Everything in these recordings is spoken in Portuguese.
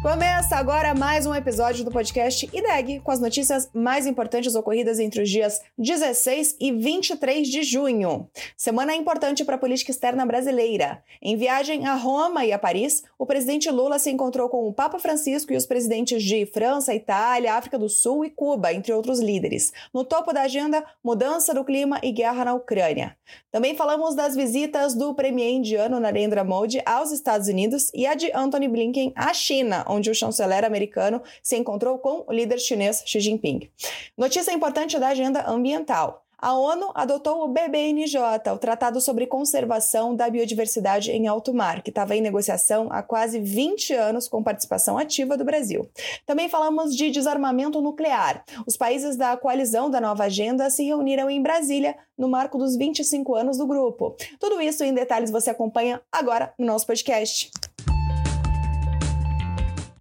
Começa agora mais um episódio do podcast IDEG, com as notícias mais importantes ocorridas entre os dias 16 e 23 de junho. Semana importante para a política externa brasileira. Em viagem a Roma e a Paris, o presidente Lula se encontrou com o Papa Francisco e os presidentes de França, Itália, África do Sul e Cuba, entre outros líderes. No topo da agenda, mudança do clima e guerra na Ucrânia. Também falamos das visitas do premier indiano Narendra Modi aos Estados Unidos e a de Anthony Blinken à China, onde o chanceler americano se encontrou com o líder chinês Xi Jinping. Notícia importante da agenda ambiental. A ONU adotou o BBNJ, o Tratado sobre Conservação da Biodiversidade em Alto Mar, que estava em negociação há quase 20 anos com participação ativa do Brasil. Também falamos de desarmamento nuclear. Os países da coalizão da nova agenda se reuniram em Brasília no marco dos 25 anos do grupo. Tudo isso em detalhes você acompanha agora no nosso podcast.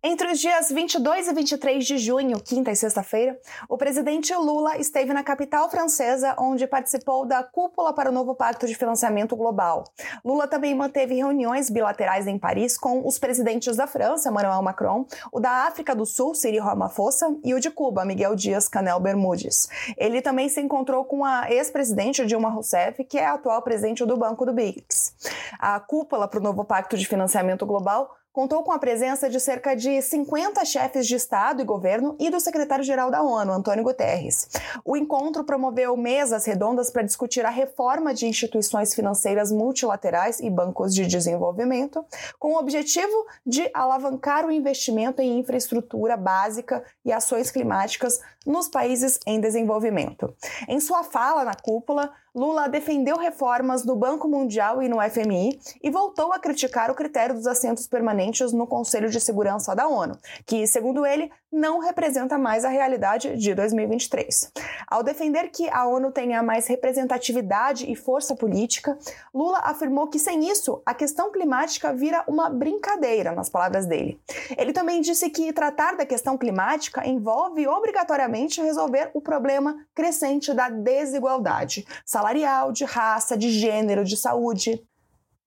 Entre os dias 22 e 23 de junho, quinta e sexta-feira, o presidente Lula esteve na capital francesa, onde participou da Cúpula para o Novo Pacto de Financiamento Global. Lula também manteve reuniões bilaterais em Paris com os presidentes da França, Emmanuel Macron, o da África do Sul, Cyril Ramaphosa, e o de Cuba, Miguel Dias-Canel Bermúdez. Ele também se encontrou com a ex-presidente Dilma Rousseff, que é a atual presidente do Banco do BRICS. A Cúpula para o Novo Pacto de Financiamento Global contou com a presença de cerca de 50 chefes de Estado e governo e do secretário-geral da ONU, Antônio Guterres. O encontro promoveu mesas redondas para discutir a reforma de instituições financeiras multilaterais e bancos de desenvolvimento, com o objetivo de alavancar o investimento em infraestrutura básica e ações climáticas nos países em desenvolvimento. Em sua fala na cúpula, Lula defendeu reformas no Banco Mundial e no FMI e voltou a criticar o critério dos assentos permanentes no Conselho de Segurança da ONU, que, segundo ele, não representa mais a realidade de 2023. Ao defender que a ONU tenha mais representatividade e força política, Lula afirmou que sem isso a questão climática vira uma brincadeira, nas palavras dele. Ele também disse que tratar da questão climática envolve obrigatoriamente resolver o problema crescente da desigualdade salarial, de raça, de gênero, de saúde.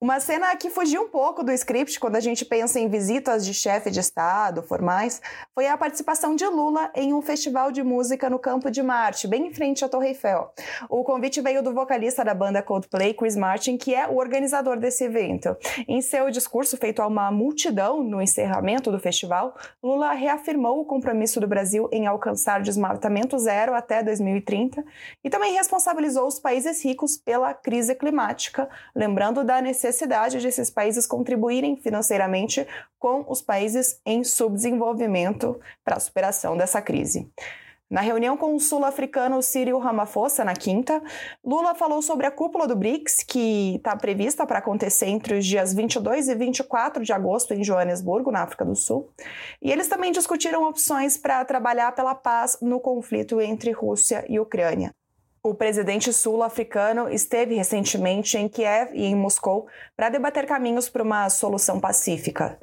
Uma cena que fugiu um pouco do script quando a gente pensa em visitas de chefe de Estado formais foi a participação de Lula em um festival de música no Campo de Marte, bem em frente à Torre Eiffel. O convite veio do vocalista da banda Coldplay, Chris Martin, que é o organizador desse evento. Em seu discurso feito a uma multidão no encerramento do festival, Lula reafirmou o compromisso do Brasil em alcançar desmatamento zero até 2030 e também responsabilizou os países ricos pela crise climática, lembrando da necessidade necessidade de esses países contribuírem financeiramente com os países em subdesenvolvimento para a superação dessa crise. Na reunião com o sul-africano Cyril Ramaphosa, na quinta, Lula falou sobre a cúpula do BRICS, que está prevista para acontecer entre os dias 22 e 24 de agosto em Joanesburgo, na África do Sul. E eles também discutiram opções para trabalhar pela paz no conflito entre Rússia e Ucrânia. O presidente sul-africano esteve recentemente em Kiev e em Moscou para debater caminhos para uma solução pacífica.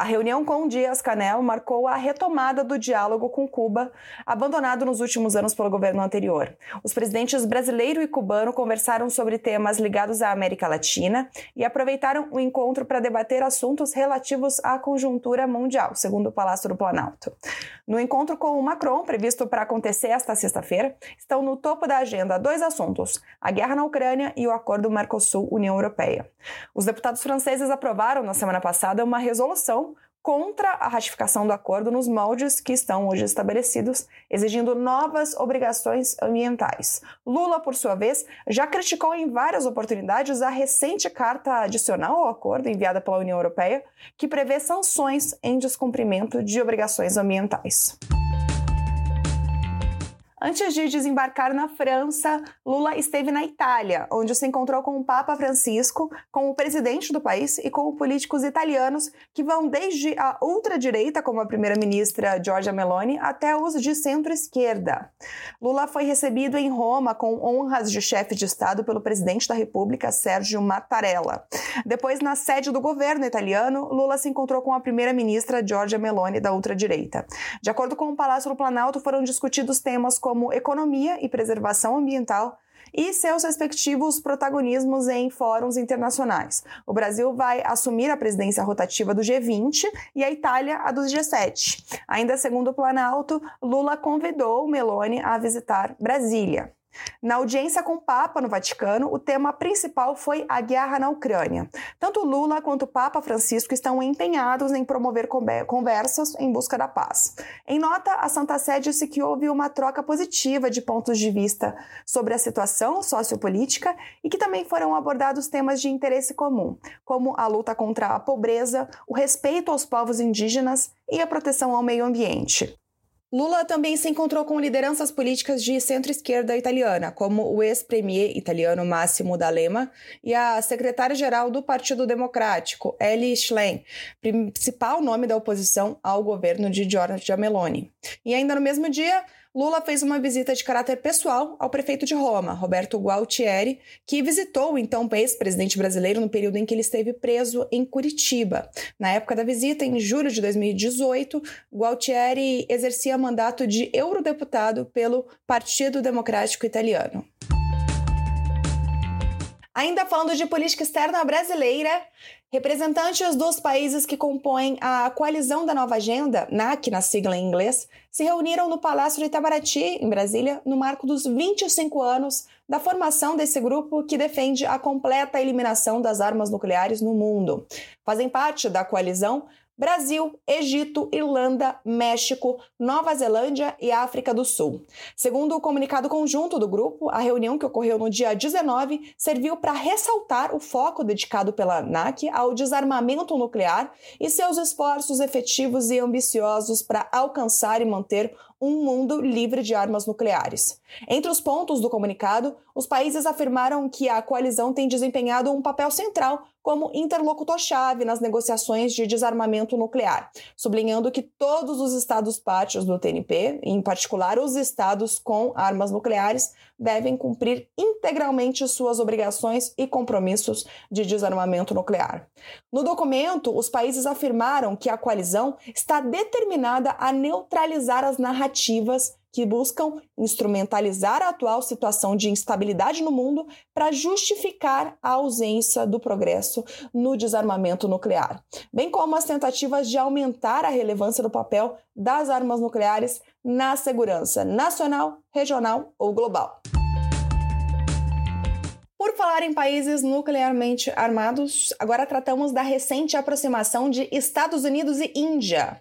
A reunião com Dias-Canel marcou a retomada do diálogo com Cuba, abandonado nos últimos anos pelo governo anterior. Os presidentes brasileiro e cubano conversaram sobre temas ligados à América Latina e aproveitaram o encontro para debater assuntos relativos à conjuntura mundial, segundo o Palácio do Planalto. No encontro com o Macron, previsto para acontecer esta sexta-feira, estão no topo da agenda dois assuntos: a guerra na Ucrânia e o acordo Mercosul-União Europeia. Os deputados franceses aprovaram na semana passada uma resolução contra a ratificação do acordo nos moldes que estão hoje estabelecidos, exigindo novas obrigações ambientais. Lula, por sua vez, já criticou em várias oportunidades a recente carta adicional ao acordo enviada pela União Europeia, que prevê sanções em descumprimento de obrigações ambientais. Antes de desembarcar na França, Lula esteve na Itália, onde se encontrou com o Papa Francisco, com o presidente do país e com políticos italianos que vão desde a ultradireita, como a primeira-ministra Giorgia Meloni, até os de centro-esquerda. Lula foi recebido em Roma com honras de chefe de Estado pelo presidente da República, Sérgio Mattarella. Depois, na sede do governo italiano, Lula se encontrou com a primeira-ministra Giorgia Meloni, da ultradireita. De acordo com o Palácio do Planalto, foram discutidos temas como como economia e preservação ambiental e seus respectivos protagonismos em fóruns internacionais. O Brasil vai assumir a presidência rotativa do G20 e a Itália a do G7. Ainda segundo o Planalto, Lula convidou Meloni a visitar Brasília. Na audiência com o Papa no Vaticano, o tema principal foi a guerra na Ucrânia. Tanto Lula quanto o Papa Francisco estão empenhados em promover conversas em busca da paz. Em nota, a Santa Sé disse que houve uma troca positiva de pontos de vista sobre a situação sociopolítica e que também foram abordados temas de interesse comum, como a luta contra a pobreza, o respeito aos povos indígenas e a proteção ao meio ambiente. Lula também se encontrou com lideranças políticas de centro-esquerda italiana, como o ex-premier italiano Massimo D'Alema e a secretária-geral do Partido Democrático, Ellie Schlein, principal nome da oposição ao governo de Giorgia Meloni. E ainda no mesmo dia, Lula fez uma visita de caráter pessoal ao prefeito de Roma, Roberto Gualtieri, que visitou o então ex-presidente brasileiro no período em que ele esteve preso em Curitiba. Na época da visita, em julho de 2018, Gualtieri exercia mandato de eurodeputado pelo Partido Democrático Italiano. Ainda falando de política externa brasileira, representantes dos países que compõem a Coalizão da Nova Agenda, NAC na sigla em inglês, se reuniram no Palácio de Itabaraty, em Brasília, no marco dos 25 anos da formação desse grupo que defende a completa eliminação das armas nucleares no mundo. Fazem parte da coalizão Brasil, Egito, Irlanda, México, Nova Zelândia e África do Sul. Segundo o comunicado conjunto do grupo, a reunião que ocorreu no dia 19 serviu para ressaltar o foco dedicado pela ANAC ao desarmamento nuclear e seus esforços efetivos e ambiciosos para alcançar e manter um mundo livre de armas nucleares. Entre os pontos do comunicado, os países afirmaram que a coalizão tem desempenhado um papel central como interlocutor-chave nas negociações de desarmamento nuclear, sublinhando que todos os estados partes do TNP, em particular os estados com armas nucleares, devem cumprir integralmente suas obrigações e compromissos de desarmamento nuclear. No documento, os países afirmaram que a coalizão está determinada a neutralizar as narrativas que buscam instrumentalizar a atual situação de instabilidade no mundo para justificar a ausência do progresso no desarmamento nuclear, bem como as tentativas de aumentar a relevância do papel das armas nucleares na segurança nacional, regional ou global. Por falar em países nuclearmente armados, agora tratamos da recente aproximação de Estados Unidos e Índia.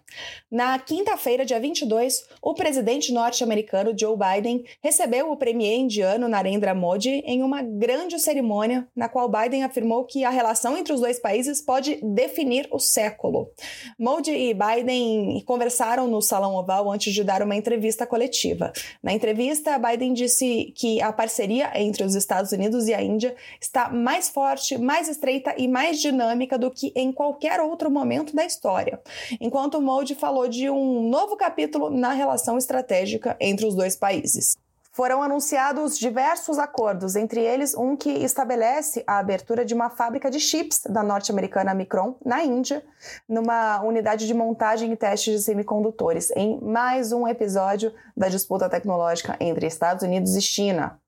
Na quinta-feira, dia 22, o presidente norte-americano Joe Biden recebeu o premier indiano Narendra Modi em uma grande cerimônia na qual Biden afirmou que a relação entre os dois países pode definir o século. Modi e Biden conversaram no Salão Oval antes de dar uma entrevista coletiva. Na entrevista, Biden disse que a parceria entre os Estados Unidos e a Índia está mais forte, mais estreita e mais dinâmica do que em qualquer outro momento da história. Enquanto Modi falou de um novo capítulo na relação estratégica entre os dois países. Foram anunciados diversos acordos, entre eles um que estabelece a abertura de uma fábrica de chips da norte-americana Micron, na Índia, numa unidade de montagem e teste de semicondutores, em mais um episódio da disputa tecnológica entre Estados Unidos e China.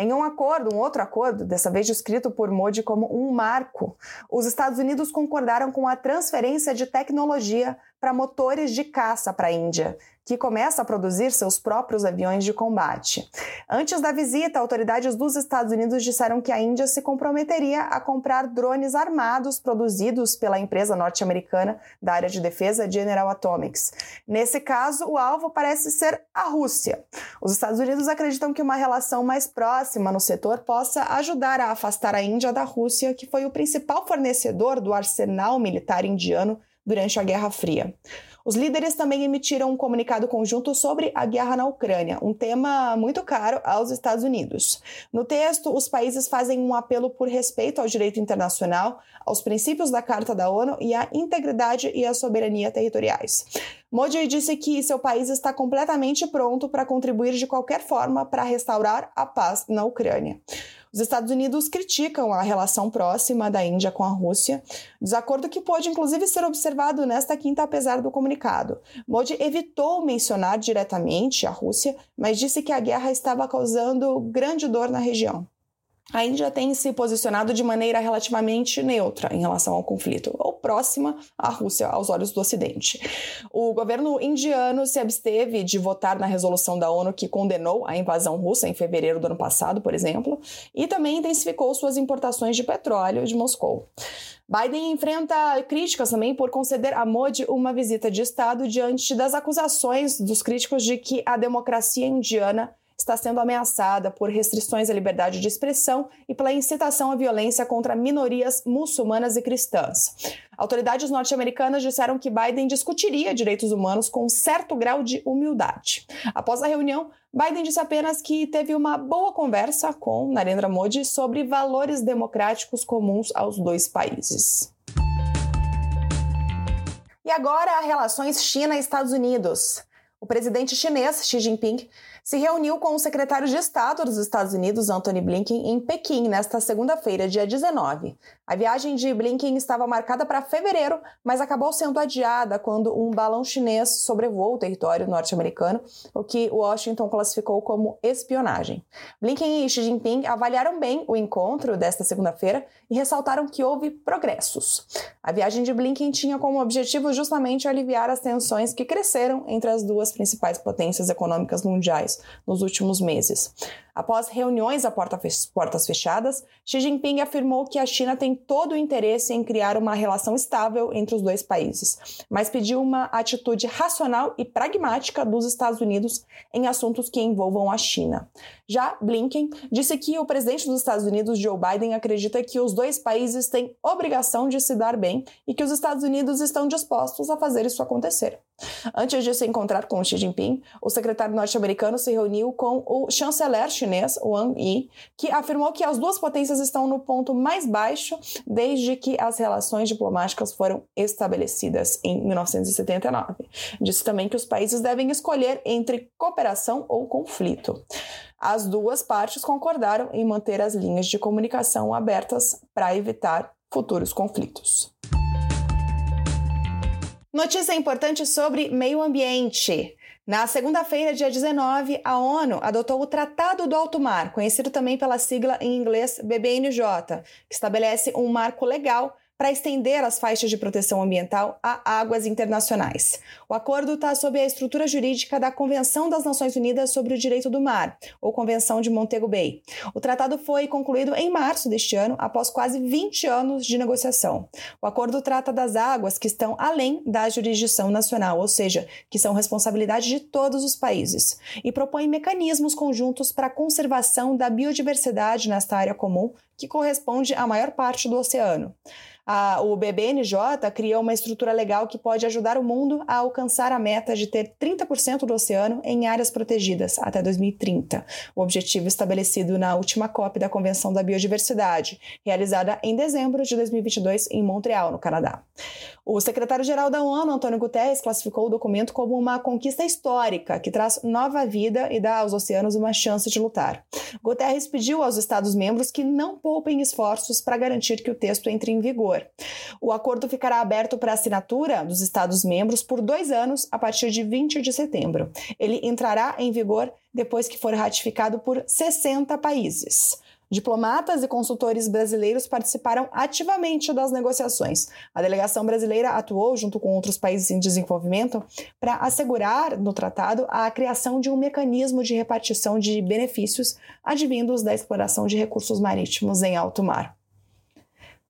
Em um acordo, um outro acordo, dessa vez descrito por Modi como um marco, os Estados Unidos concordaram com a transferência de tecnologia para motores de caça para a Índia, que começa a produzir seus próprios aviões de combate. Antes da visita, autoridades dos Estados Unidos disseram que a Índia se comprometeria a comprar drones armados produzidos pela empresa norte-americana da área de defesa General Atomics. Nesse caso, o alvo parece ser a Rússia. Os Estados Unidos acreditam que uma relação mais próxima no setor possa ajudar a afastar a Índia da Rússia, que foi o principal fornecedor do arsenal militar indiano durante a Guerra Fria. Os líderes também emitiram um comunicado conjunto sobre a guerra na Ucrânia, um tema muito caro aos Estados Unidos. No texto, os países fazem um apelo por respeito ao direito internacional, aos princípios da Carta da ONU e à integridade e à soberania territoriais. Modi disse que seu país está completamente pronto para contribuir de qualquer forma para restaurar a paz na Ucrânia. Os Estados Unidos criticam a relação próxima da Índia com a Rússia, desacordo que pode inclusive ser observado nesta quinta, apesar do comunicado. Modi evitou mencionar diretamente a Rússia, mas disse que a guerra estava causando grande dor na região a Índia tem se posicionado de maneira relativamente neutra em relação ao conflito, ou próxima à Rússia aos olhos do Ocidente. O governo indiano se absteve de votar na resolução da ONU que condenou a invasão russa em fevereiro do ano passado, por exemplo, e também intensificou suas importações de petróleo de Moscou. Biden enfrenta críticas também por conceder a Modi uma visita de Estado diante das acusações dos críticos de que a democracia indiana está sendo ameaçada por restrições à liberdade de expressão e pela incitação à violência contra minorias muçulmanas e cristãs. Autoridades norte-americanas disseram que Biden discutiria direitos humanos com certo grau de humildade. Após a reunião, Biden disse apenas que teve uma boa conversa com Narendra Modi sobre valores democráticos comuns aos dois países. E agora, relações China-Estados Unidos. O presidente chinês Xi Jinping se reuniu com o secretário de Estado dos Estados Unidos, Antony Blinken, em Pequim nesta segunda-feira, dia 19. A viagem de Blinken estava marcada para fevereiro, mas acabou sendo adiada quando um balão chinês sobrevoou o território norte-americano, o que Washington classificou como espionagem. Blinken e Xi Jinping avaliaram bem o encontro desta segunda-feira e ressaltaram que houve progressos. A viagem de Blinken tinha como objetivo justamente aliviar as tensões que cresceram entre as duas principais potências econômicas mundiais nos últimos meses. Após reuniões a portas fechadas, Xi Jinping afirmou que a China tem todo o interesse em criar uma relação estável entre os dois países, mas pediu uma atitude racional e pragmática dos Estados Unidos em assuntos que envolvam a China. Já Blinken disse que o presidente dos Estados Unidos, Joe Biden, acredita que os dois países têm obrigação de se dar bem e que os Estados Unidos estão dispostos a fazer isso acontecer. Antes de se encontrar com Xi Jinping, o secretário norte-americano se reuniu com o chanceler chinês chinês, Wang Yi, que afirmou que as duas potências estão no ponto mais baixo desde que as relações diplomáticas foram estabelecidas em 1979. Disse também que os países devem escolher entre cooperação ou conflito. As duas partes concordaram em manter as linhas de comunicação abertas para evitar futuros conflitos. Notícia importante sobre meio ambiente. Na segunda-feira, dia 19, a ONU adotou o Tratado do Alto Mar, conhecido também pela sigla em inglês BBNJ, que estabelece um marco legal para estender as faixas de proteção ambiental a águas internacionais. O acordo está sob a estrutura jurídica da Convenção das Nações Unidas sobre o Direito do Mar, ou Convenção de Montego Bay. O tratado foi concluído em março deste ano, após quase 20 anos de negociação. O acordo trata das águas que estão além da jurisdição nacional, ou seja, que são responsabilidade de todos os países, e propõe mecanismos conjuntos para a conservação da biodiversidade nesta área comum, que corresponde à maior parte do oceano a, o BBNJ cria uma estrutura legal que pode ajudar o mundo a alcançar a meta de ter 30% do oceano em áreas protegidas até 2030, o objetivo estabelecido na última COP da Convenção da Biodiversidade, realizada em dezembro de 2022 em Montreal, no Canadá. O secretário-geral da ONU, Antônio Guterres, classificou o documento como uma conquista histórica que traz nova vida e dá aos oceanos uma chance de lutar. Guterres pediu aos Estados-membros que não poupem esforços para garantir que o texto entre em vigor. O acordo ficará aberto para assinatura dos Estados-membros por dois anos a partir de 20 de setembro. Ele entrará em vigor depois que for ratificado por 60 países. Diplomatas e consultores brasileiros participaram ativamente das negociações. A delegação brasileira atuou junto com outros países em desenvolvimento para assegurar no tratado a criação de um mecanismo de repartição de benefícios advindos da exploração de recursos marítimos em alto mar.